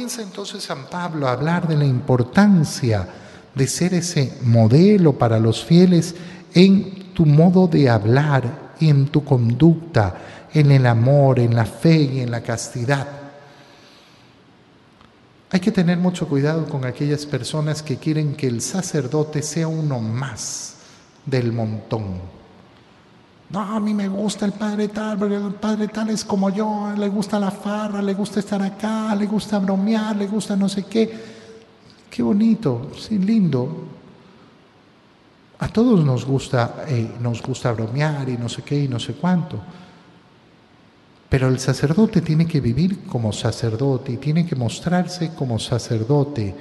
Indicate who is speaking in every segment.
Speaker 1: comienza entonces San Pablo a hablar de la importancia de ser ese modelo para los fieles en tu modo de hablar en tu conducta, en el amor, en la fe y en la castidad. Hay que tener mucho cuidado con aquellas personas que quieren que el sacerdote sea uno más del montón. No, a mí me gusta el padre tal, porque el padre tal es como yo, le gusta la farra, le gusta estar acá, le gusta bromear, le gusta no sé qué. Qué bonito, sí, lindo. A todos nos gusta, eh, nos gusta bromear y no sé qué y no sé cuánto. Pero el sacerdote tiene que vivir como sacerdote y tiene que mostrarse como sacerdote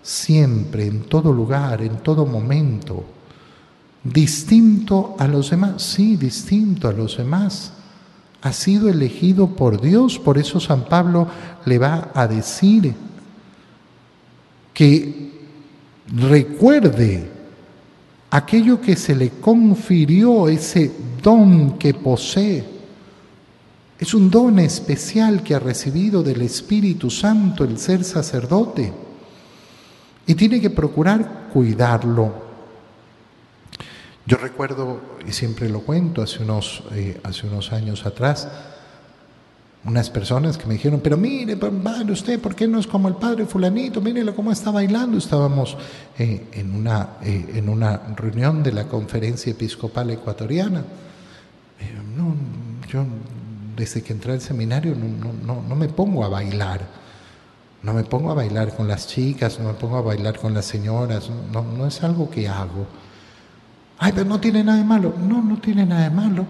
Speaker 1: siempre, en todo lugar, en todo momento. Distinto a los demás, sí, distinto a los demás. Ha sido elegido por Dios, por eso San Pablo le va a decir que recuerde aquello que se le confirió, ese don que posee. Es un don especial que ha recibido del Espíritu Santo el ser sacerdote y tiene que procurar cuidarlo yo recuerdo, y siempre lo cuento, hace unos, eh, hace unos años atrás, unas personas que me dijeron, pero mire, padre, usted, ¿por qué no es como el padre fulanito? Mírelo cómo está bailando. Estábamos eh, en, una, eh, en una reunión de la conferencia episcopal ecuatoriana. no, yo desde que entré al seminario no, no, no me pongo a bailar. No me pongo a bailar con las chicas, no me pongo a bailar con las señoras, no, no es algo que hago. Ay, pero no tiene nada de malo. No, no tiene nada de malo.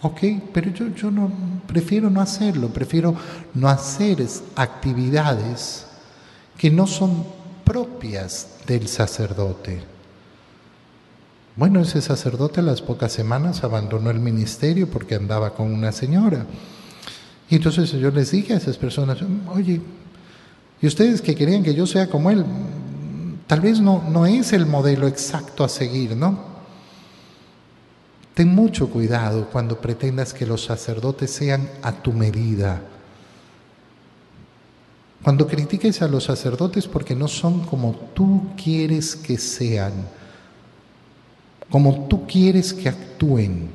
Speaker 1: Ok, pero yo, yo no prefiero no hacerlo, prefiero no hacer actividades que no son propias del sacerdote. Bueno, ese sacerdote a las pocas semanas abandonó el ministerio porque andaba con una señora. Y entonces yo les dije a esas personas, oye, y ustedes que querían que yo sea como él, tal vez no, no es el modelo exacto a seguir, ¿no? Ten mucho cuidado cuando pretendas que los sacerdotes sean a tu medida. Cuando critiques a los sacerdotes porque no son como tú quieres que sean, como tú quieres que actúen.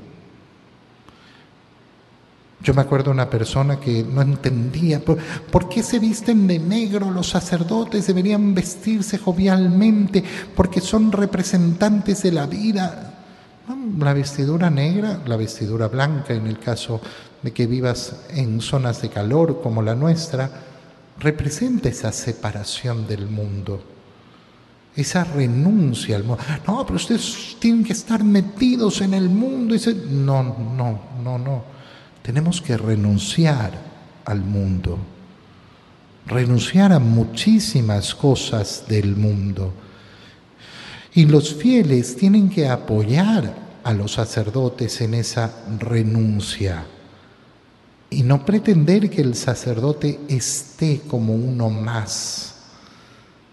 Speaker 1: Yo me acuerdo de una persona que no entendía por, por, qué se visten de negro los sacerdotes, deberían vestirse jovialmente, porque son representantes de la vida. La vestidura negra, la vestidura blanca en el caso de que vivas en zonas de calor como la nuestra, representa esa separación del mundo, esa renuncia al mundo. No, pero ustedes tienen que estar metidos en el mundo. No, no, no, no. Tenemos que renunciar al mundo, renunciar a muchísimas cosas del mundo y los fieles tienen que apoyar a los sacerdotes en esa renuncia y no pretender que el sacerdote esté como uno más.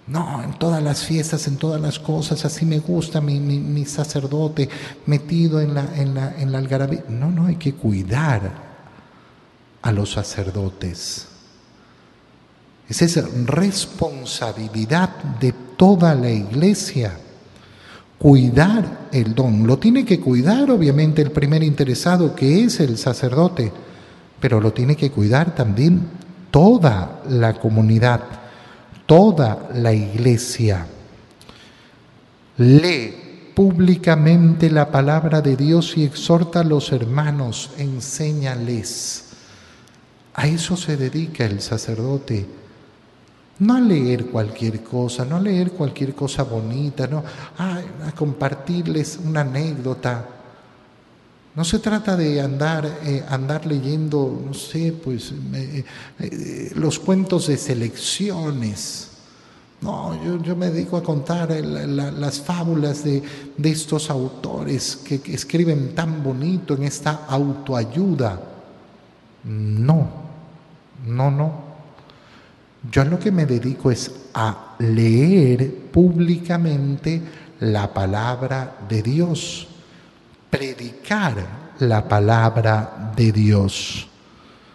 Speaker 1: No, en todas las fiestas, en todas las cosas, así me gusta mi, sacerdote metido en la, en, la, en la algarabía. No, no, hay que cuidar a los sacerdotes. Es esa responsabilidad de toda la iglesia cuidar el don. Lo tiene que cuidar obviamente el primer interesado que es el sacerdote, pero lo tiene que cuidar también toda la comunidad, toda la iglesia. Lee públicamente la palabra de Dios y exhorta a los hermanos, enséñales. A eso se dedica el sacerdote no a leer cualquier cosa, no a leer cualquier cosa bonita, no a, compartirles una anécdota. No se trata de andar, eh, andar leyendo, no sé, pues eh, eh, los cuentos de selecciones. No, yo, me dedico a contar las fábulas de, de estos autores que escriben tan bonito en esta autoayuda. No, no, no. Yo lo que me dedico es a leer públicamente la palabra de Dios, predicar la palabra de Dios.